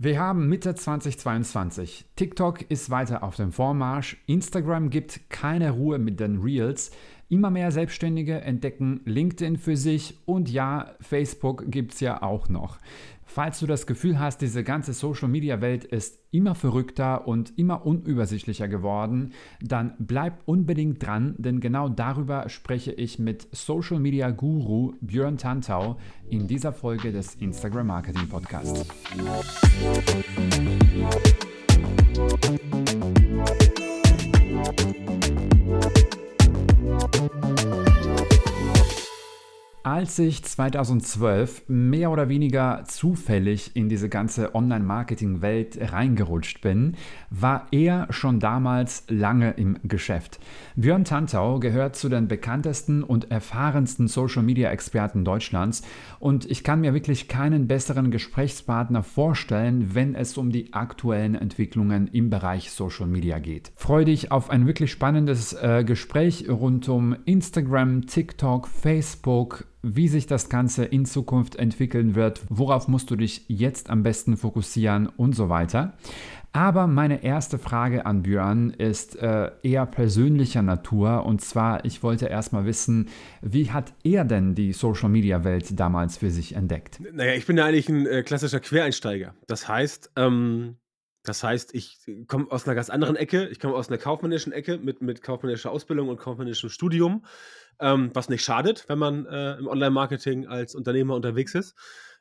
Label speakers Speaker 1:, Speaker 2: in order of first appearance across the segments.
Speaker 1: Wir haben Mitte 2022. TikTok ist weiter auf dem Vormarsch. Instagram gibt keine Ruhe mit den Reels. Immer mehr Selbstständige entdecken LinkedIn für sich und ja, Facebook gibt es ja auch noch. Falls du das Gefühl hast, diese ganze Social-Media-Welt ist immer verrückter und immer unübersichtlicher geworden, dann bleib unbedingt dran, denn genau darüber spreche ich mit Social-Media-Guru Björn Tantau in dieser Folge des Instagram Marketing Podcasts. Als ich 2012 mehr oder weniger zufällig in diese ganze Online-Marketing-Welt reingerutscht bin, war er schon damals lange im Geschäft. Björn Tantau gehört zu den bekanntesten und erfahrensten Social-Media-Experten Deutschlands und ich kann mir wirklich keinen besseren Gesprächspartner vorstellen, wenn es um die aktuellen Entwicklungen im Bereich Social Media geht. Freue dich auf ein wirklich spannendes äh, Gespräch rund um Instagram, TikTok, Facebook, wie sich das Ganze in Zukunft entwickeln wird, worauf musst du dich jetzt am besten fokussieren und so weiter. Aber meine erste Frage an Björn ist äh, eher persönlicher Natur. Und zwar, ich wollte erstmal wissen, wie hat er denn die Social-Media-Welt damals für sich entdeckt?
Speaker 2: Naja, ich bin ja eigentlich ein äh, klassischer Quereinsteiger. Das heißt, ähm, das heißt, ich komme aus einer ganz anderen Ecke. Ich komme aus einer kaufmännischen Ecke mit, mit kaufmännischer Ausbildung und kaufmännischem Studium, ähm, was nicht schadet, wenn man äh, im Online-Marketing als Unternehmer unterwegs ist.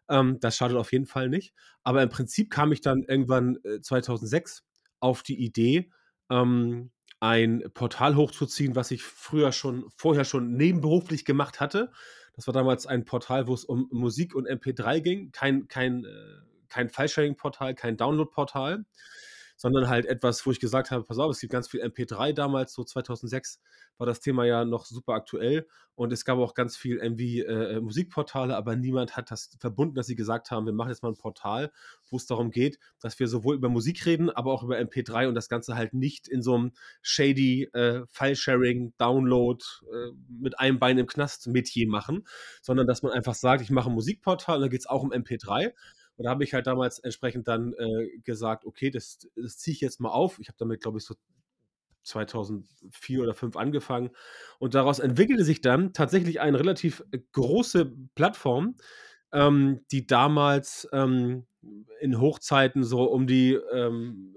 Speaker 2: Ähm, das schadet auf jeden Fall nicht. Aber im Prinzip kam ich dann irgendwann äh, 2006 auf die Idee, ähm, ein Portal hochzuziehen, was ich früher schon, vorher schon nebenberuflich gemacht hatte. Das war damals ein Portal, wo es um Musik und MP3 ging. Kein, kein, äh, kein File-Sharing-Portal, kein Download-Portal sondern halt etwas, wo ich gesagt habe, pass auf, es gibt ganz viel MP3 damals, so 2006 war das Thema ja noch super aktuell. Und es gab auch ganz viel MV äh, äh, Musikportale, aber niemand hat das verbunden, dass sie gesagt haben, wir machen jetzt mal ein Portal, wo es darum geht, dass wir sowohl über Musik reden, aber auch über MP3 und das Ganze halt nicht in so einem shady äh, File-Sharing, Download äh, mit einem Bein im Knast Metier machen, sondern dass man einfach sagt, ich mache ein Musikportal, und da geht es auch um MP3 und da habe ich halt damals entsprechend dann äh, gesagt, okay, das, das ziehe ich jetzt mal auf. Ich habe damit, glaube ich, so 2004 oder 2005 angefangen. Und daraus entwickelte sich dann tatsächlich eine relativ äh, große Plattform, ähm, die damals ähm, in Hochzeiten so um die ähm,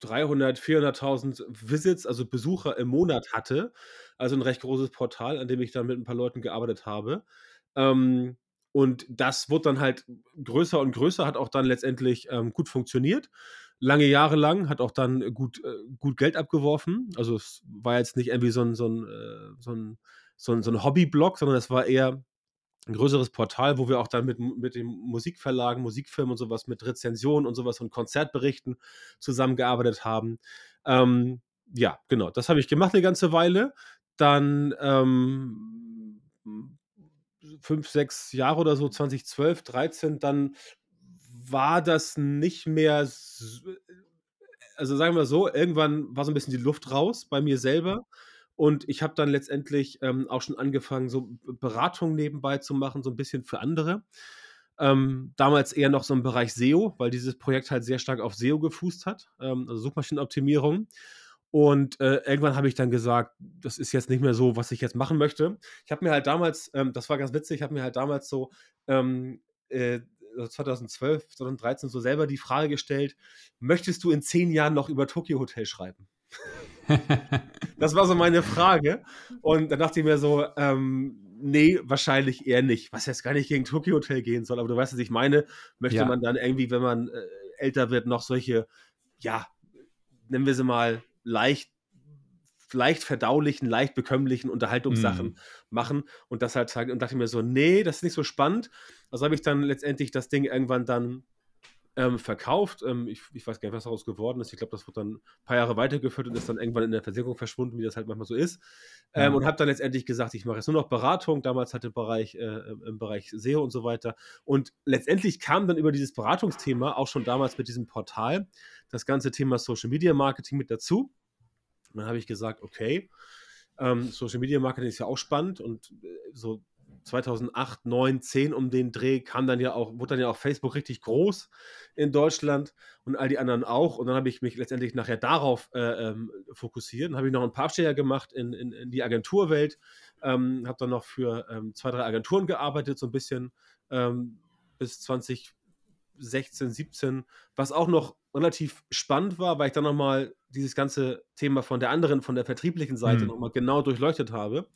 Speaker 2: 300, 400.000 Visits, also Besucher im Monat hatte. Also ein recht großes Portal, an dem ich dann mit ein paar Leuten gearbeitet habe. Ähm, und das wird dann halt größer und größer, hat auch dann letztendlich ähm, gut funktioniert. Lange Jahre lang, hat auch dann gut, äh, gut Geld abgeworfen. Also es war jetzt nicht irgendwie so ein, so ein, äh, so ein, so ein, so ein Hobbyblog, sondern es war eher ein größeres Portal, wo wir auch dann mit, mit den Musikverlagen, Musikfirmen und sowas, mit Rezensionen und sowas und Konzertberichten zusammengearbeitet haben. Ähm, ja, genau, das habe ich gemacht eine ganze Weile. Dann ähm, fünf, sechs Jahre oder so, 2012, 13, dann war das nicht mehr, also sagen wir so, irgendwann war so ein bisschen die Luft raus bei mir selber. Und ich habe dann letztendlich ähm, auch schon angefangen, so Beratungen nebenbei zu machen, so ein bisschen für andere. Ähm, damals eher noch so im Bereich SEO, weil dieses Projekt halt sehr stark auf SEO gefußt hat, ähm, also Suchmaschinenoptimierung. Und äh, irgendwann habe ich dann gesagt, das ist jetzt nicht mehr so, was ich jetzt machen möchte. Ich habe mir halt damals, ähm, das war ganz witzig, ich habe mir halt damals so ähm, äh, 2012, 2013 so selber die Frage gestellt, möchtest du in zehn Jahren noch über Tokyo Hotel schreiben? das war so meine Frage. Und dann dachte ich mir so, ähm, nee, wahrscheinlich eher nicht. Was jetzt gar nicht gegen Tokyo Hotel gehen soll, aber du weißt, was ich meine. Möchte ja. man dann irgendwie, wenn man äh, älter wird, noch solche, ja, nennen wir sie mal, leicht leicht verdaulichen, leicht bekömmlichen Unterhaltungssachen mm. machen und das halt und dachte mir so, nee, das ist nicht so spannend. Also habe ich dann letztendlich das Ding irgendwann dann ähm, verkauft. Ähm, ich, ich, weiß gar nicht, was daraus geworden ist. Ich glaube, das wurde dann ein paar Jahre weitergeführt und ist dann irgendwann in der Versicherung verschwunden, wie das halt manchmal so ist. Ähm, ja. Und habe dann letztendlich gesagt, ich mache jetzt nur noch Beratung. Damals hatte Bereich äh, im Bereich SEO und so weiter. Und letztendlich kam dann über dieses Beratungsthema auch schon damals mit diesem Portal das ganze Thema Social Media Marketing mit dazu. Und dann habe ich gesagt, okay, ähm, Social Media Marketing ist ja auch spannend und äh, so 2008, 9, 10 um den Dreh kam dann ja auch, wurde dann ja auch Facebook richtig groß in Deutschland und all die anderen auch. Und dann habe ich mich letztendlich nachher darauf äh, ähm, fokussiert. Dann habe ich noch ein paar Abstecher gemacht in, in, in die Agenturwelt, ähm, habe dann noch für ähm, zwei, drei Agenturen gearbeitet, so ein bisschen ähm, bis 2016, 17, was auch noch relativ spannend war, weil ich dann nochmal dieses ganze Thema von der anderen, von der vertrieblichen Seite mhm. nochmal genau durchleuchtet habe.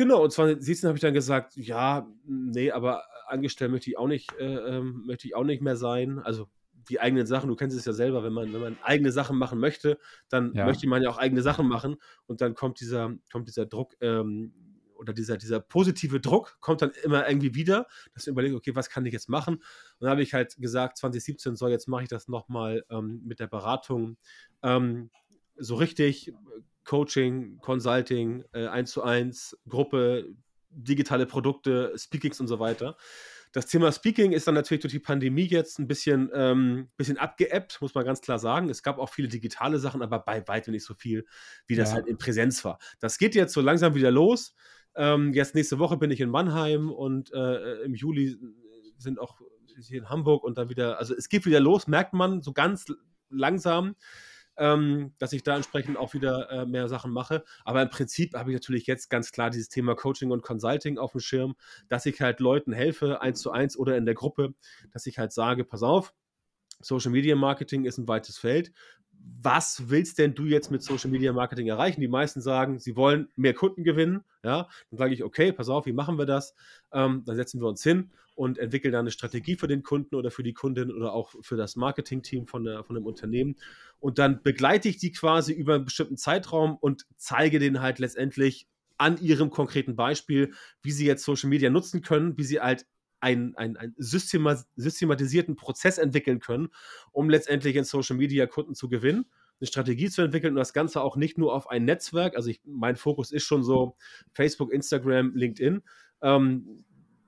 Speaker 2: Genau, und 2017 habe ich dann gesagt, ja, nee, aber angestellt möchte ich auch nicht, äh, ähm, möchte ich auch nicht mehr sein. Also die eigenen Sachen, du kennst es ja selber, wenn man, wenn man eigene Sachen machen möchte, dann ja. möchte man ja auch eigene Sachen machen und dann kommt dieser, kommt dieser Druck ähm, oder dieser, dieser positive Druck kommt dann immer irgendwie wieder, dass du überlegst, okay, was kann ich jetzt machen? Und dann habe ich halt gesagt, 2017 so, jetzt mache ich das nochmal ähm, mit der Beratung ähm, so richtig, Coaching, Consulting, äh, 1 zu 1, Gruppe, digitale Produkte, Speakings und so weiter. Das Thema Speaking ist dann natürlich durch die Pandemie jetzt ein bisschen, ähm, bisschen abgeebbt, muss man ganz klar sagen. Es gab auch viele digitale Sachen, aber bei weitem nicht so viel, wie das ja. halt in Präsenz war. Das geht jetzt so langsam wieder los. Ähm, jetzt nächste Woche bin ich in Mannheim und äh, im Juli sind auch hier in Hamburg und dann wieder, also es geht wieder los, merkt man so ganz langsam ähm, dass ich da entsprechend auch wieder äh, mehr Sachen mache. Aber im Prinzip habe ich natürlich jetzt ganz klar dieses Thema Coaching und Consulting auf dem Schirm, dass ich halt Leuten helfe, eins zu eins oder in der Gruppe, dass ich halt sage, pass auf, Social Media Marketing ist ein weites Feld. Was willst denn du jetzt mit Social Media Marketing erreichen? Die meisten sagen, sie wollen mehr Kunden gewinnen. Ja, dann sage ich, okay, pass auf, wie machen wir das? Ähm, dann setzen wir uns hin und entwickeln dann eine Strategie für den Kunden oder für die Kundin oder auch für das Marketing-Team von, von dem Unternehmen. Und dann begleite ich die quasi über einen bestimmten Zeitraum und zeige denen halt letztendlich an ihrem konkreten Beispiel, wie sie jetzt Social Media nutzen können, wie sie halt einen, einen, einen systematisierten Prozess entwickeln können, um letztendlich in Social Media Kunden zu gewinnen eine Strategie zu entwickeln und das Ganze auch nicht nur auf ein Netzwerk, also ich, mein Fokus ist schon so Facebook, Instagram, LinkedIn, ähm,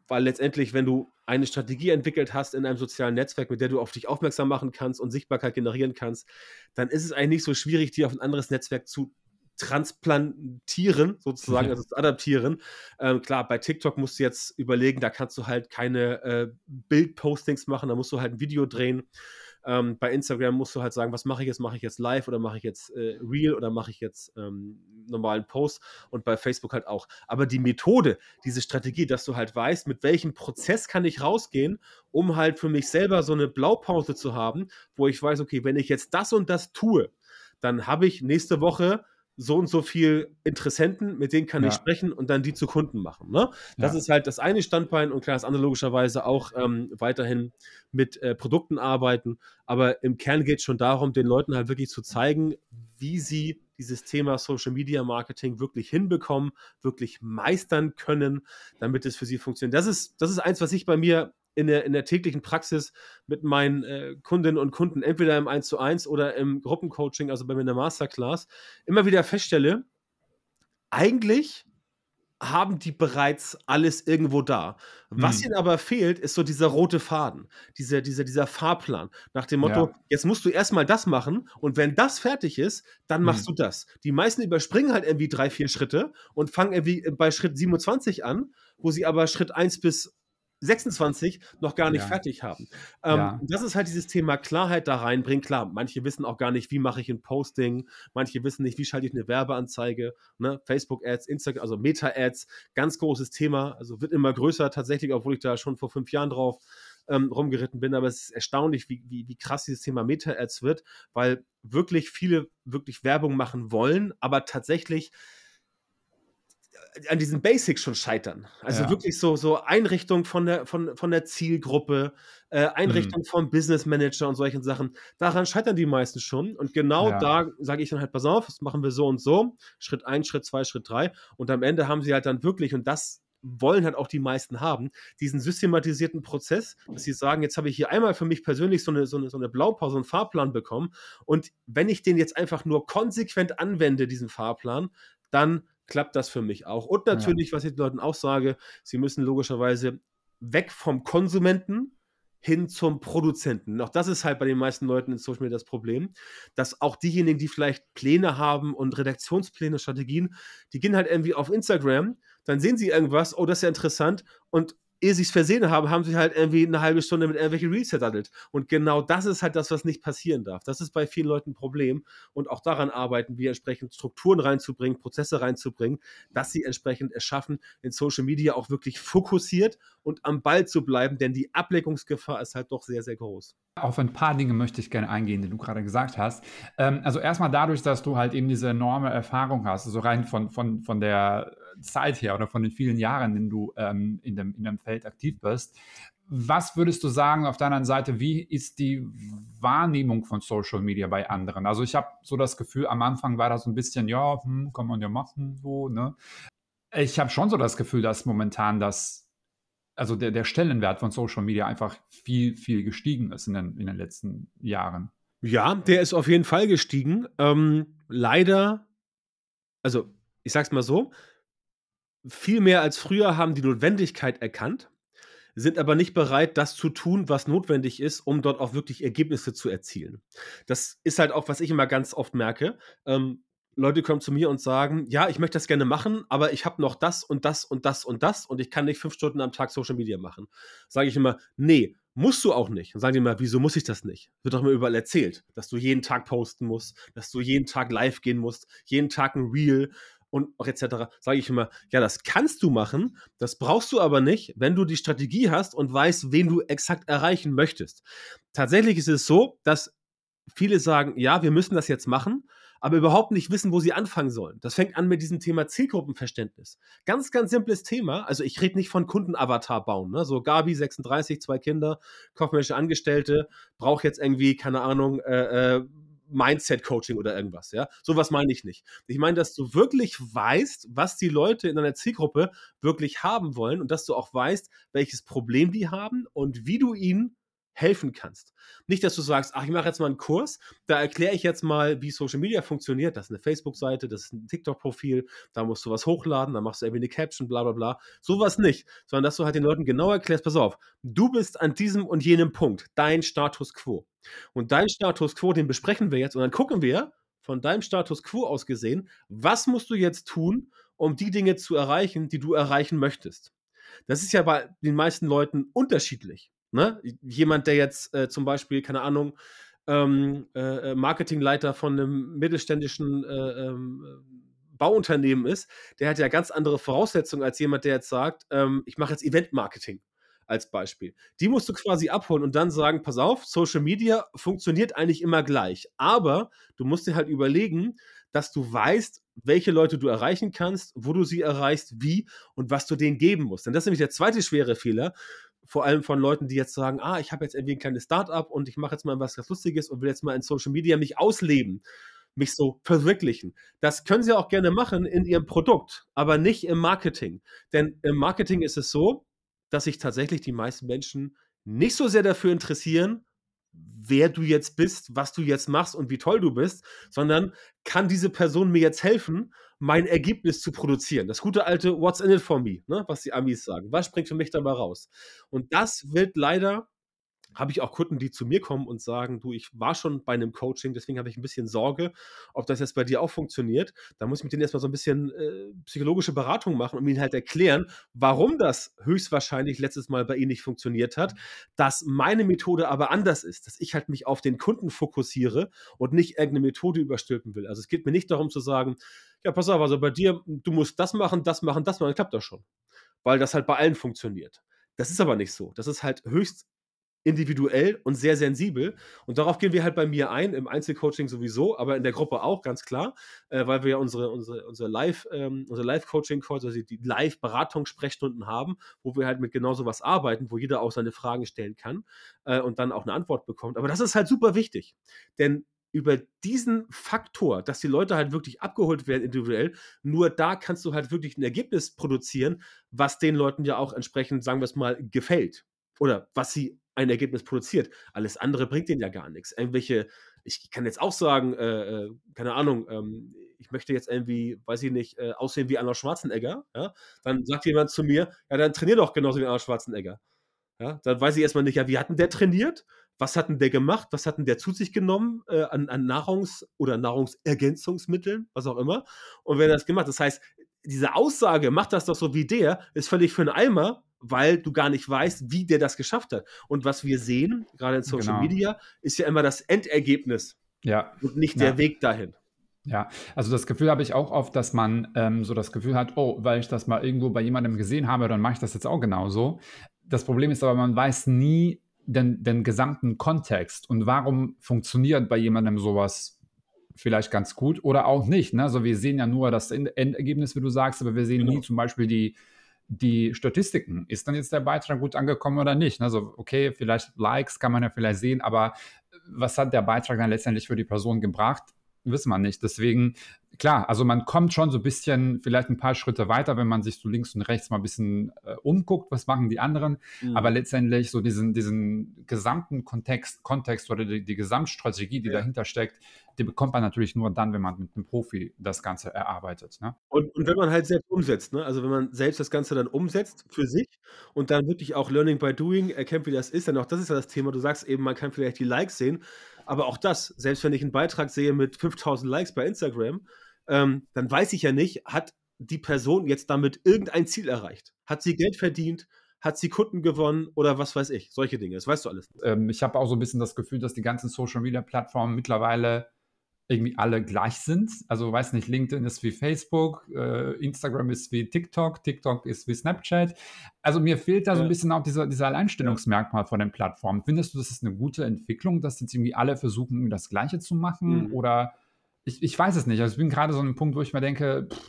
Speaker 2: weil letztendlich, wenn du eine Strategie entwickelt hast in einem sozialen Netzwerk, mit der du auf dich aufmerksam machen kannst und Sichtbarkeit generieren kannst, dann ist es eigentlich nicht so schwierig, die auf ein anderes Netzwerk zu transplantieren, sozusagen, also zu adaptieren. Ähm, klar, bei TikTok musst du jetzt überlegen, da kannst du halt keine äh, Bildpostings machen, da musst du halt ein Video drehen. Ähm, bei Instagram musst du halt sagen, was mache ich jetzt? Mache ich jetzt live oder mache ich jetzt äh, real oder mache ich jetzt ähm, normalen Post? Und bei Facebook halt auch. Aber die Methode, diese Strategie, dass du halt weißt, mit welchem Prozess kann ich rausgehen, um halt für mich selber so eine Blaupause zu haben, wo ich weiß, okay, wenn ich jetzt das und das tue, dann habe ich nächste Woche so und so viel Interessenten, mit denen kann ja. ich sprechen und dann die zu Kunden machen. Ne? Das ja. ist halt das eine Standbein und klar, das andere logischerweise auch ähm, weiterhin mit äh, Produkten arbeiten. Aber im Kern geht es schon darum, den Leuten halt wirklich zu zeigen, wie sie dieses Thema Social Media Marketing wirklich hinbekommen, wirklich meistern können, damit es für sie funktioniert. Das ist, das ist eins, was ich bei mir in der, in der täglichen Praxis mit meinen äh, Kundinnen und Kunden, entweder im 1 zu 1 oder im Gruppencoaching, also bei mir in der Masterclass, immer wieder feststelle, eigentlich haben die bereits alles irgendwo da. Was hm. ihnen aber fehlt, ist so dieser rote Faden, dieser, dieser, dieser Fahrplan. Nach dem Motto, ja. jetzt musst du erstmal das machen und wenn das fertig ist, dann machst hm. du das. Die meisten überspringen halt irgendwie drei, vier Schritte und fangen irgendwie bei Schritt 27 an, wo sie aber Schritt 1 bis 26 noch gar nicht ja. fertig haben. Ähm, ja. Das ist halt dieses Thema Klarheit da reinbringen. Klar, manche wissen auch gar nicht, wie mache ich ein Posting, manche wissen nicht, wie schalte ich eine Werbeanzeige, ne? Facebook-Ads, Instagram, also Meta-Ads, ganz großes Thema, also wird immer größer tatsächlich, obwohl ich da schon vor fünf Jahren drauf ähm, rumgeritten bin, aber es ist erstaunlich, wie, wie, wie krass dieses Thema Meta-Ads wird, weil wirklich viele wirklich Werbung machen wollen, aber tatsächlich an diesen Basics schon scheitern. Also ja. wirklich so, so Einrichtung von der, von, von der Zielgruppe, äh, Einrichtung mhm. vom Business Manager und solchen Sachen. Daran scheitern die meisten schon. Und genau ja. da sage ich dann halt, pass auf, das machen wir so und so. Schritt 1, Schritt 2, Schritt 3. Und am Ende haben sie halt dann wirklich, und das wollen halt auch die meisten haben, diesen systematisierten Prozess, dass sie sagen, jetzt habe ich hier einmal für mich persönlich so eine, so eine, so eine Blaupause, einen Fahrplan bekommen. Und wenn ich den jetzt einfach nur konsequent anwende, diesen Fahrplan, dann klappt das für mich auch. Und natürlich, ja. was ich den Leuten auch sage, sie müssen logischerweise weg vom Konsumenten hin zum Produzenten. Auch das ist halt bei den meisten Leuten in Social Media das Problem, dass auch diejenigen, die vielleicht Pläne haben und Redaktionspläne, Strategien, die gehen halt irgendwie auf Instagram, dann sehen sie irgendwas, oh, das ist ja interessant und ehe sie es versehen haben, haben sie halt irgendwie eine halbe Stunde mit irgendwelchen Reels verdattelt. Und genau das ist halt das, was nicht passieren darf. Das ist bei vielen Leuten ein Problem. Und auch daran arbeiten wir, entsprechend Strukturen reinzubringen, Prozesse reinzubringen, dass sie entsprechend es schaffen, in Social Media auch wirklich fokussiert und am Ball zu bleiben, denn die Ableckungsgefahr ist halt doch sehr, sehr groß.
Speaker 1: Auf ein paar Dinge möchte ich gerne eingehen, die du gerade gesagt hast. Ähm, also erstmal dadurch, dass du halt eben diese enorme Erfahrung hast, also rein von, von, von der Zeit her oder von den vielen Jahren, in du ähm, in, dem, in dem Feld aktiv bist. Was würdest du sagen auf deiner Seite, wie ist die Wahrnehmung von Social Media bei anderen? Also ich habe so das Gefühl, am Anfang war das so ein bisschen, ja, hm, kann man ja machen, so, ne? Ich habe schon so das Gefühl, dass momentan das, also der, der Stellenwert von Social Media einfach viel, viel gestiegen ist in den, in den letzten Jahren.
Speaker 2: Ja, der ist auf jeden Fall gestiegen. Ähm, leider, also ich sag's mal so, viel mehr als früher haben die Notwendigkeit erkannt, sind aber nicht bereit, das zu tun, was notwendig ist, um dort auch wirklich Ergebnisse zu erzielen. Das ist halt auch, was ich immer ganz oft merke. Ähm, Leute kommen zu mir und sagen, ja, ich möchte das gerne machen, aber ich habe noch das und das und das und das und ich kann nicht fünf Stunden am Tag Social Media machen. Sage ich immer, nee, musst du auch nicht. Und sagen die immer, wieso muss ich das nicht? Wird doch mir überall erzählt, dass du jeden Tag posten musst, dass du jeden Tag live gehen musst, jeden Tag ein Reel, und auch etc., sage ich immer, ja, das kannst du machen, das brauchst du aber nicht, wenn du die Strategie hast und weißt, wen du exakt erreichen möchtest. Tatsächlich ist es so, dass viele sagen, ja, wir müssen das jetzt machen, aber überhaupt nicht wissen, wo sie anfangen sollen. Das fängt an mit diesem Thema Zielgruppenverständnis. Ganz, ganz simples Thema. Also ich rede nicht von Kundenavatar bauen. Ne? So Gabi, 36, zwei Kinder, kaufmännische Angestellte, braucht jetzt irgendwie, keine Ahnung, äh, äh, Mindset-Coaching oder irgendwas, ja. Sowas meine ich nicht. Ich meine, dass du wirklich weißt, was die Leute in deiner Zielgruppe wirklich haben wollen und dass du auch weißt, welches Problem die haben und wie du ihnen helfen kannst. Nicht, dass du sagst, ach, ich mache jetzt mal einen Kurs, da erkläre ich jetzt mal, wie Social Media funktioniert. Das ist eine Facebook-Seite, das ist ein TikTok-Profil, da musst du was hochladen, da machst du irgendwie eine Caption, bla bla bla. Sowas nicht, sondern dass du halt den Leuten genau erklärst, pass auf, du bist an diesem und jenem Punkt, dein Status quo. Und dein Status quo, den besprechen wir jetzt und dann gucken wir, von deinem Status quo aus gesehen, was musst du jetzt tun, um die Dinge zu erreichen, die du erreichen möchtest. Das ist ja bei den meisten Leuten unterschiedlich. Ne? Jemand, der jetzt äh, zum Beispiel, keine Ahnung, ähm, äh, äh Marketingleiter von einem mittelständischen äh, ähm, Bauunternehmen ist, der hat ja ganz andere Voraussetzungen als jemand, der jetzt sagt, ähm, ich mache jetzt Event-Marketing als Beispiel. Die musst du quasi abholen und dann sagen, pass auf, Social Media funktioniert eigentlich immer gleich. Aber du musst dir halt überlegen, dass du weißt, welche Leute du erreichen kannst, wo du sie erreichst, wie und was du denen geben musst. Denn das ist nämlich der zweite schwere Fehler vor allem von Leuten, die jetzt sagen, ah, ich habe jetzt irgendwie ein kleines Startup und ich mache jetzt mal was ganz Lustiges und will jetzt mal in Social Media mich ausleben, mich so verwirklichen. Das können sie auch gerne machen in ihrem Produkt, aber nicht im Marketing. Denn im Marketing ist es so, dass sich tatsächlich die meisten Menschen nicht so sehr dafür interessieren, wer du jetzt bist, was du jetzt machst und wie toll du bist, sondern kann diese Person mir jetzt helfen, mein Ergebnis zu produzieren. Das gute alte What's in it for me, ne, was die Amis sagen. Was springt für mich dabei raus? Und das wird leider habe ich auch Kunden, die zu mir kommen und sagen, du, ich war schon bei einem Coaching, deswegen habe ich ein bisschen Sorge, ob das jetzt bei dir auch funktioniert. Da muss ich mit denen erstmal so ein bisschen äh, psychologische Beratung machen und ihnen halt erklären, warum das höchstwahrscheinlich letztes Mal bei ihnen nicht funktioniert hat, dass meine Methode aber anders ist, dass ich halt mich auf den Kunden fokussiere und nicht irgendeine Methode überstülpen will. Also es geht mir nicht darum zu sagen, ja, pass auf, also bei dir, du musst das machen, das machen, das machen, klappt das schon. Weil das halt bei allen funktioniert. Das ist aber nicht so. Das ist halt höchst individuell und sehr sensibel. Und darauf gehen wir halt bei mir ein, im Einzelcoaching sowieso, aber in der Gruppe auch, ganz klar, äh, weil wir ja unsere, unsere, unsere Live, ähm, unsere Live-Coaching-Calls, also die Live-Beratungssprechstunden haben, wo wir halt mit genau sowas arbeiten, wo jeder auch seine Fragen stellen kann äh, und dann auch eine Antwort bekommt. Aber das ist halt super wichtig, denn über diesen Faktor, dass die Leute halt wirklich abgeholt werden individuell, nur da kannst du halt wirklich ein Ergebnis produzieren, was den Leuten ja auch entsprechend, sagen wir es mal, gefällt. Oder was sie ein Ergebnis produziert. Alles andere bringt denen ja gar nichts. Irgendwelche, ich kann jetzt auch sagen, äh, äh, keine Ahnung, ähm, ich möchte jetzt irgendwie, weiß ich nicht, äh, aussehen wie Arnold Schwarzenegger, ja? Dann sagt jemand zu mir, ja, dann trainier doch genauso wie Arnold Schwarzenegger. Ja? Dann weiß ich erstmal nicht, ja, wie hat denn der trainiert? Was hat denn der gemacht? Was hat denn der zu sich genommen äh, an, an Nahrungs- oder Nahrungsergänzungsmitteln, was auch immer? Und wer hat das gemacht? Das heißt, diese Aussage, mach das doch so wie der, ist völlig für 'n Eimer, weil du gar nicht weißt, wie der das geschafft hat. Und was wir sehen, gerade in Social
Speaker 1: Genau.
Speaker 2: Media, ist ja immer das Endergebnis
Speaker 1: Ja.
Speaker 2: und nicht
Speaker 1: Ja.
Speaker 2: der Weg dahin.
Speaker 1: Ja, also das Gefühl habe ich auch oft, dass man ähm, so das Gefühl hat, oh, weil ich das mal irgendwo bei jemandem gesehen habe, dann mache ich das jetzt auch genauso. Das Problem ist aber, man weiß nie den, den gesamten Kontext und warum funktioniert bei jemandem sowas vielleicht ganz gut oder auch nicht. Ne? Also wir sehen ja nur das End- Endergebnis, wie du sagst, aber wir sehen
Speaker 2: Genau.
Speaker 1: nie zum Beispiel die, die Statistiken. Ist dann jetzt der Beitrag gut angekommen oder nicht? Also okay, vielleicht Likes kann man ja vielleicht sehen, aber was hat der Beitrag dann letztendlich für die Person gebracht? Wissen wir nicht. Deswegen, klar, also man kommt schon so ein bisschen, vielleicht ein paar Schritte weiter, wenn man sich so links und rechts mal ein bisschen äh, umguckt, was machen die anderen.
Speaker 2: Mhm.
Speaker 1: Aber letztendlich so diesen, diesen gesamten Kontext, Kontext oder die, die Gesamtstrategie, die
Speaker 2: Ja.
Speaker 1: dahinter steckt, die bekommt man natürlich nur dann, wenn man mit einem Profi das Ganze erarbeitet. Ne?
Speaker 2: Und und wenn man halt selbst umsetzt, ne? Also, wenn man selbst das Ganze dann umsetzt für sich und dann wirklich auch Learning by Doing erkennt, wie das ist, denn auch das ist ja das Thema. Du sagst eben, man kann vielleicht die Likes sehen, aber auch das, selbst wenn ich einen Beitrag sehe mit 5.000 Likes bei Instagram, ähm, dann weiß ich ja nicht, hat die Person jetzt damit irgendein Ziel erreicht? Hat sie Geld verdient? Hat sie Kunden gewonnen oder was weiß ich? Solche Dinge, das weißt du alles
Speaker 1: ähm, ich habe auch so ein bisschen das Gefühl, dass die ganzen Social Media Plattformen mittlerweile irgendwie alle gleich sind. Also weiß nicht, LinkedIn ist wie Facebook, äh, Instagram ist wie TikTok, TikTok ist wie Snapchat. Also mir fehlt da so ein bisschen auch dieser, dieser Alleinstellungsmerkmal von den Plattformen. Findest du, das ist eine gute Entwicklung, dass jetzt irgendwie alle versuchen, das Gleiche zu machen?
Speaker 2: Mhm.
Speaker 1: Oder ich, ich weiß es nicht. Also ich bin gerade so an einem Punkt, wo ich mir denke, pff,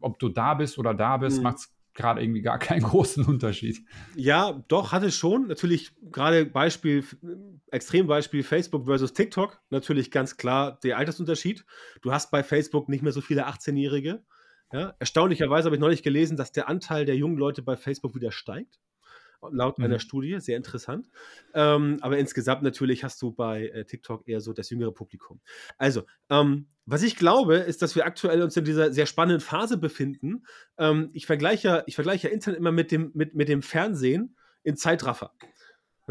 Speaker 1: ob du da bist oder da bist,
Speaker 2: Mhm.
Speaker 1: macht es gerade irgendwie gar keinen großen Unterschied.
Speaker 2: Ja, doch, hatte schon. Natürlich gerade Beispiel, Extrembeispiel Facebook versus TikTok. Natürlich ganz klar der Altersunterschied. Du hast bei Facebook nicht mehr so viele 18-Jährige. Ja, erstaunlicherweise habe ich neulich gelesen, dass der Anteil der jungen Leute bei Facebook wieder steigt. Laut
Speaker 1: Mhm.
Speaker 2: einer Studie, sehr interessant. Ähm, aber insgesamt natürlich hast du bei äh, TikTok eher so das jüngere Publikum. Also, ähm, was ich glaube, ist, dass wir aktuell uns in dieser sehr spannenden Phase befinden. Ähm, ich vergleiche ja- ich vergleiche ja Internet immer mit dem, mit, mit dem Fernsehen in Zeitraffer.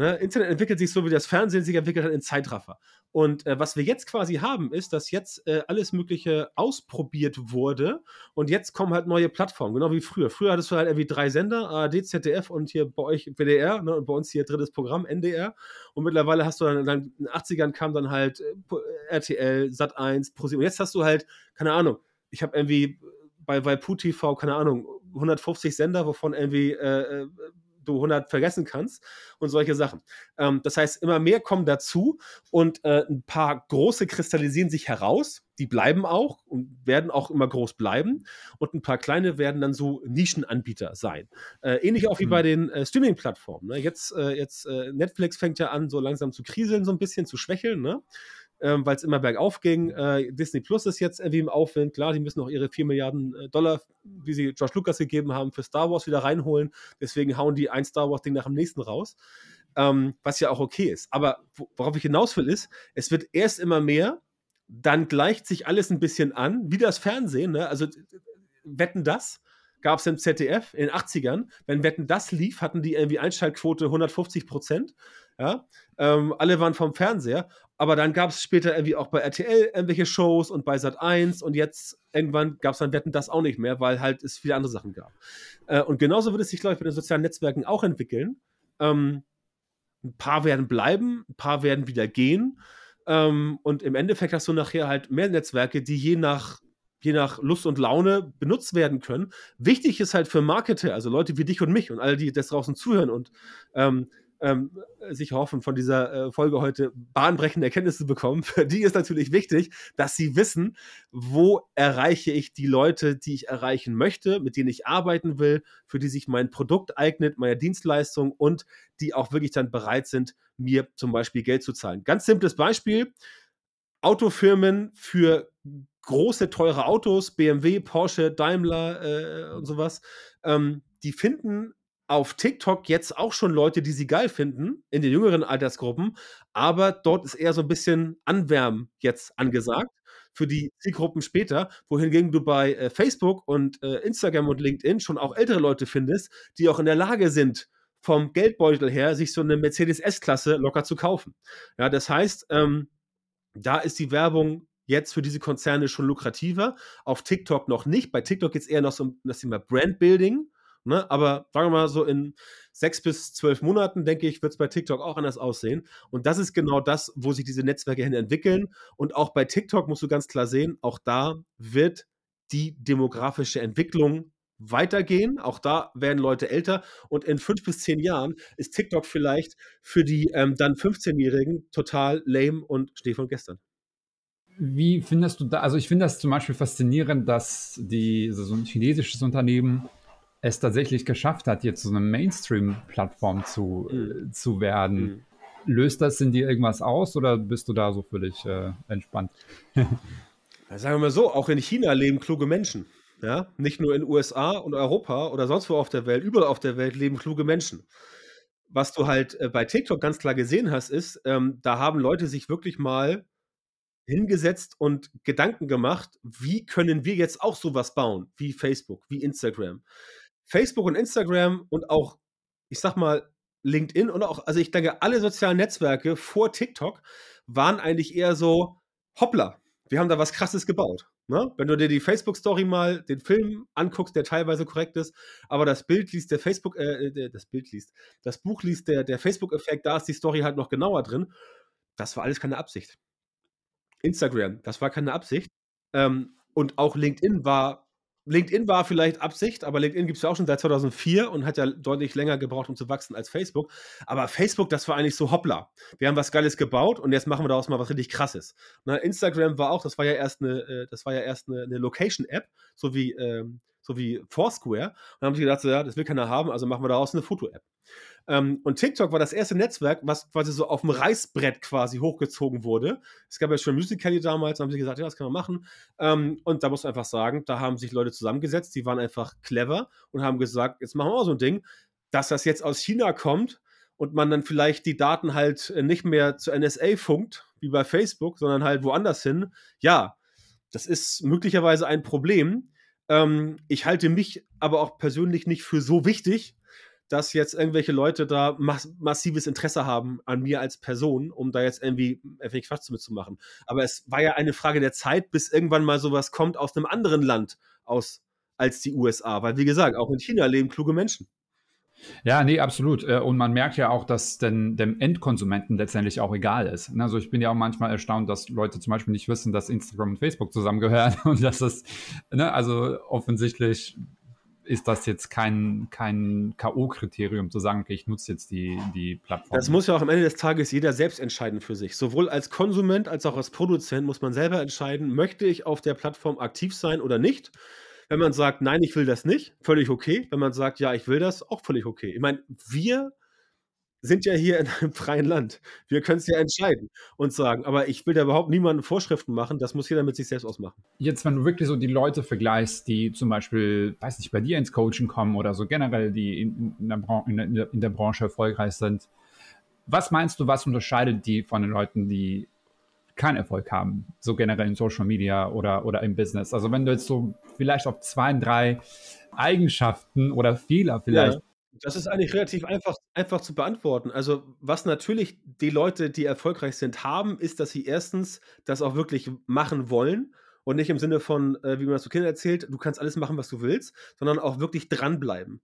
Speaker 2: Ne? Internet entwickelt sich so, wie das Fernsehen sich entwickelt hat in Zeitraffer. Und äh, was wir jetzt quasi haben, ist, dass jetzt äh, alles Mögliche ausprobiert wurde und jetzt kommen halt neue Plattformen, genau wie früher. Früher hattest du halt irgendwie drei Sender, ARD, ZDF und hier bei euch WDR ne, und bei uns hier drittes Programm, NDR. Und mittlerweile hast du dann, dann in den 80ern kam dann halt äh, Po- RTL, Sat1, ProSieben. Und jetzt hast du halt, keine Ahnung, ich habe irgendwie bei, bei PuTV, keine Ahnung, 150 Sender, wovon irgendwie äh, äh, du 100 vergessen kannst und solche Sachen. Ähm, das heißt, immer mehr kommen dazu und äh, ein paar große kristallisieren sich heraus. Die bleiben auch und werden auch immer groß bleiben. Und ein paar kleine werden dann so Nischenanbieter sein. Äh, ähnlich auch wie
Speaker 1: Hm.
Speaker 2: bei den äh, Streaming-Plattformen. Ne? Jetzt, äh, jetzt äh, Netflix fängt ja an, so langsam zu kriseln, so ein bisschen zu schwächeln, ne? Ähm, weil es immer bergauf ging. Äh, Disney Plus ist jetzt irgendwie im Aufwind. Klar, die müssen auch ihre 4 Milliarden äh, Dollar, die sie George Lucas gegeben haben, für Star Wars wieder reinholen. Deswegen hauen die ein Star Wars-Ding nach dem nächsten raus. Ähm, was ja auch okay ist. Aber wo- worauf ich hinaus will, ist, es wird erst immer mehr, dann gleicht sich alles ein bisschen an, wie das Fernsehen. Ne? Also Wetten das gab es im ZDF in den 80ern. Wenn Wetten das lief, hatten die irgendwie Einschaltquote 150 Prozent. Ja? Ähm, alle waren vom Fernseher. Aber dann gab es später irgendwie auch bei RTL irgendwelche Shows und bei Sat 1 und jetzt irgendwann gab es dann Wetten das auch nicht mehr, weil halt es viele andere Sachen gab. Äh, und genauso wird es sich, glaube ich, bei den sozialen Netzwerken auch entwickeln. Ähm, ein paar werden bleiben, ein paar werden wieder gehen. Ähm, und im Endeffekt hast du nachher halt mehr Netzwerke, die je nach, je nach Lust und Laune benutzt werden können. Wichtig ist halt für Marketer, also Leute wie dich und mich und alle, die das draußen zuhören und ähm, ähm, sich hoffen, von dieser äh, Folge heute bahnbrechende Erkenntnisse bekommen. Für die ist natürlich wichtig, dass sie wissen, wo erreiche ich die Leute, die ich erreichen möchte, mit denen ich arbeiten will, für die sich mein Produkt eignet, meine Dienstleistung und die auch wirklich dann bereit sind, mir zum Beispiel Geld zu zahlen. Ganz simples Beispiel. Autofirmen für große, teure Autos, BMW, Porsche, Daimler äh, und sowas, ähm, die finden auf TikTok jetzt auch schon Leute, die sie geil finden, in den jüngeren Altersgruppen, aber dort ist eher so ein bisschen Anwärmen jetzt angesagt für die Zielgruppen später, wohingegen du bei äh, Facebook und äh, Instagram und LinkedIn schon auch ältere Leute findest, die auch in der Lage sind, vom Geldbeutel her, sich so eine Mercedes S-Klasse locker zu kaufen. Ja, das heißt, ähm, da ist die Werbung jetzt für diese Konzerne schon lukrativer. Auf TikTok noch nicht. Bei TikTok geht es eher noch so um das Thema Brandbuilding. Ne? Aber sagen wir mal so in sechs bis zwölf Monaten, denke ich, wird es bei TikTok auch anders aussehen. Und das ist genau das, wo sich diese Netzwerke hin entwickeln. Und auch bei TikTok musst du ganz klar sehen, auch da wird die demografische Entwicklung weitergehen. Auch da werden Leute älter. Und in fünf bis zehn Jahren ist TikTok vielleicht für die ähm, dann 15-Jährigen total lame und Schnee von gestern.
Speaker 1: Wie findest du da, also ich finde das zum Beispiel faszinierend, dass die, so ein chinesisches Unternehmen es tatsächlich geschafft hat, jetzt so eine Mainstream-Plattform zu, mhm. äh, zu werden. Mhm. Löst das in dir irgendwas aus oder bist du da so völlig äh, entspannt?
Speaker 2: sagen wir mal so, auch in China leben kluge Menschen. Ja? Nicht nur in den USA und Europa oder sonst wo auf der Welt, überall auf der Welt leben kluge Menschen. Was du halt äh, bei TikTok ganz klar gesehen hast, ist, ähm, da haben Leute sich wirklich mal hingesetzt und Gedanken gemacht, wie können wir jetzt auch sowas bauen, wie Facebook, wie Instagram. Facebook und Instagram und auch, ich sag mal, LinkedIn und auch, also ich denke, alle sozialen Netzwerke vor TikTok waren eigentlich eher so, hoppla, wir haben da was krasses gebaut. Ne? Wenn du dir die Facebook-Story mal, den Film anguckst, der teilweise korrekt ist, aber das Bild liest der Facebook, äh, äh das Bild liest, das Buch liest der, der Facebook-Effekt, da ist die Story halt noch genauer drin. Das war alles keine Absicht. Instagram, das war keine Absicht. Ähm, und auch LinkedIn war LinkedIn war vielleicht Absicht, aber LinkedIn gibt es ja auch schon seit 2004 und hat ja deutlich länger gebraucht, um zu wachsen als Facebook. Aber Facebook, das war eigentlich so hoppla. Wir haben was Geiles gebaut und jetzt machen wir daraus mal was richtig Krasses. Na, Instagram war auch, das war ja erst eine, äh, ja eine, eine Location-App, so wie, ähm, so wie Foursquare. Und dann haben sie gedacht, so, ja, das will keiner haben, also machen wir daraus eine Foto-App. Ähm, und TikTok war das erste Netzwerk, was quasi so auf dem Reißbrett quasi hochgezogen wurde. Es gab ja schon Musical.ly damals, da haben sie gesagt, ja, das kann man machen. Ähm, und da muss man einfach sagen, da haben sich Leute zusammengesetzt, die waren einfach clever und haben gesagt, jetzt machen wir auch so ein Ding, dass das jetzt aus China kommt und man dann vielleicht die Daten halt äh, nicht mehr zur NSA funkt, wie bei Facebook, sondern halt woanders hin. Ja, das ist möglicherweise ein Problem. Ähm, ich halte mich aber auch persönlich nicht für so wichtig, dass jetzt irgendwelche Leute da mass massives Interesse haben an mir als Person, um da jetzt irgendwie irgendwie Quatsch mitzumachen. Aber es war ja eine Frage der Zeit, bis irgendwann mal sowas kommt aus einem anderen Land aus als die USA. Weil, wie gesagt, auch in China leben kluge Menschen.
Speaker 1: Ja, nee, absolut. Äh, und man merkt ja auch, dass denn dem Endkonsumenten letztendlich auch egal ist. Also ich bin ja auch manchmal erstaunt, dass Leute zum Beispiel nicht wissen, dass Instagram und Facebook zusammengehören und dass das, ne, also offensichtlich ist das jetzt kein, kein K.O.-Kriterium zu sagen, okay, ich nutze jetzt die, die Plattform.
Speaker 2: Das muss ja auch am Ende des Tages jeder selbst entscheiden für sich. Sowohl als Konsument als auch als Produzent muss man selber entscheiden, möchte ich auf der Plattform aktiv sein oder nicht. Wenn man sagt, nein, ich will das nicht, völlig okay. Wenn man sagt, ja, ich will das, auch völlig okay. Ich meine, wir sind ja hier in einem freien Land. Wir können es ja entscheiden und sagen, aber ich will da überhaupt niemanden Vorschriften machen, das muss jeder mit sich selbst ausmachen.
Speaker 1: Jetzt, wenn du wirklich so die Leute vergleichst, die zum Beispiel, weiß nicht, bei dir ins Coaching kommen oder so generell, die in, in, der, in, der, in der Branche erfolgreich sind, was meinst du, was unterscheidet die von den Leuten, die keinen Erfolg haben, so generell in Social Media oder, oder im Business? Also wenn du jetzt so vielleicht auf zwei, drei Eigenschaften oder Fehler vielleicht ja
Speaker 2: das ist eigentlich relativ einfach, einfach zu beantworten. Also, was natürlich die Leute, die erfolgreich sind, haben, ist, dass sie erstens das auch wirklich machen wollen und nicht im Sinne von, äh, wie man das zu Kindern erzählt, du kannst alles machen, was du willst, sondern auch wirklich dranbleiben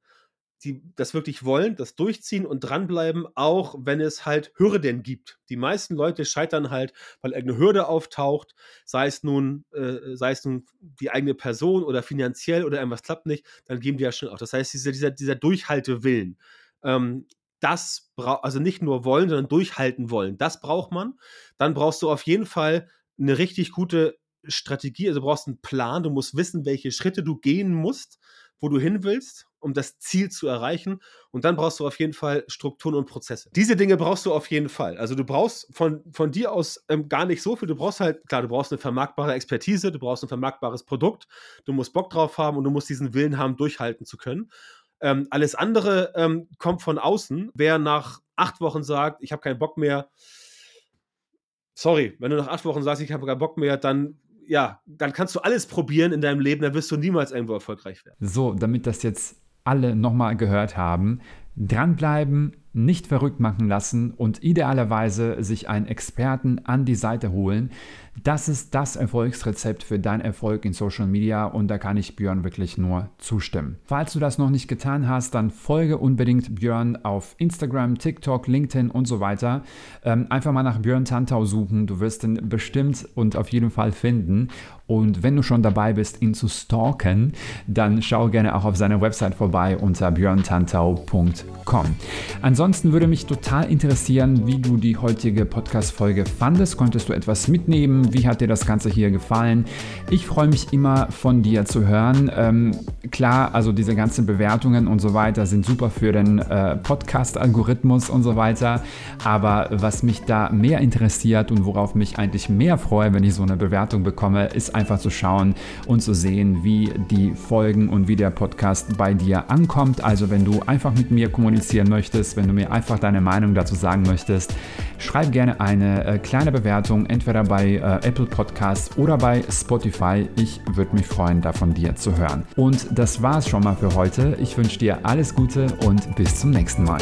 Speaker 2: die das wirklich wollen, das durchziehen und dranbleiben, auch wenn es halt Hürden gibt. Die meisten Leute scheitern halt, weil irgendeine Hürde auftaucht, sei es nun, äh, sei es nun die eigene Person oder finanziell oder irgendwas klappt nicht, dann geben die ja schon auch. Das heißt, dieser, dieser, dieser Durchhaltewillen, ähm, das braucht, also nicht nur wollen, sondern durchhalten wollen, das braucht man. Dann brauchst du auf jeden Fall eine richtig gute Strategie, also du brauchst einen Plan, du musst wissen, welche Schritte du gehen musst, wo du hin willst um das Ziel zu erreichen. Und dann brauchst du auf jeden Fall Strukturen und Prozesse. Diese Dinge brauchst du auf jeden Fall. Also du brauchst von, von dir aus ähm, gar nicht so viel. Du brauchst halt, klar, du brauchst eine vermarktbare Expertise, du brauchst ein vermarktbares Produkt, du musst Bock drauf haben und du musst diesen Willen haben, durchhalten zu können. Ähm, alles andere ähm, kommt von außen. Wer nach acht Wochen sagt, ich habe keinen Bock mehr, sorry, wenn du nach acht Wochen sagst, ich habe keinen Bock mehr, dann ja, dann kannst du alles probieren in deinem Leben, dann wirst du niemals irgendwo erfolgreich werden.
Speaker 1: So, damit das jetzt alle nochmal gehört haben, Dranbleiben, nicht verrückt machen lassen und idealerweise sich einen Experten an die Seite holen. Das ist das Erfolgsrezept für deinen Erfolg in Social Media und da kann ich Björn wirklich nur zustimmen. Falls du das noch nicht getan hast, dann folge unbedingt Björn auf Instagram, TikTok, LinkedIn und so weiter. Ähm, einfach mal nach Björn Tantau suchen, du wirst ihn bestimmt und auf jeden Fall finden. Und wenn du schon dabei bist, ihn zu stalken, dann schau gerne auch auf seiner Website vorbei unter björntantau.com. Ansonsten würde mich total interessieren, wie du die heutige Podcast-Folge fandest. Konntest du etwas mitnehmen? Wie hat dir das Ganze hier gefallen? Ich freue mich immer von dir zu hören. Ähm, klar, also diese ganzen Bewertungen und so weiter sind super für den äh, Podcast-Algorithmus und so weiter. Aber was mich da mehr interessiert und worauf mich eigentlich mehr freue, wenn ich so eine Bewertung bekomme, ist einfach zu schauen und zu sehen, wie die Folgen und wie der Podcast bei dir ankommt. Also wenn du einfach mit mir kommunizieren möchtest, wenn du mir einfach deine Meinung dazu sagen möchtest, schreib gerne eine äh, kleine Bewertung, entweder bei äh, Apple Podcasts oder bei Spotify. Ich würde mich freuen, da von dir zu hören. Und das war es schon mal für heute. Ich wünsche dir alles Gute und bis zum nächsten Mal.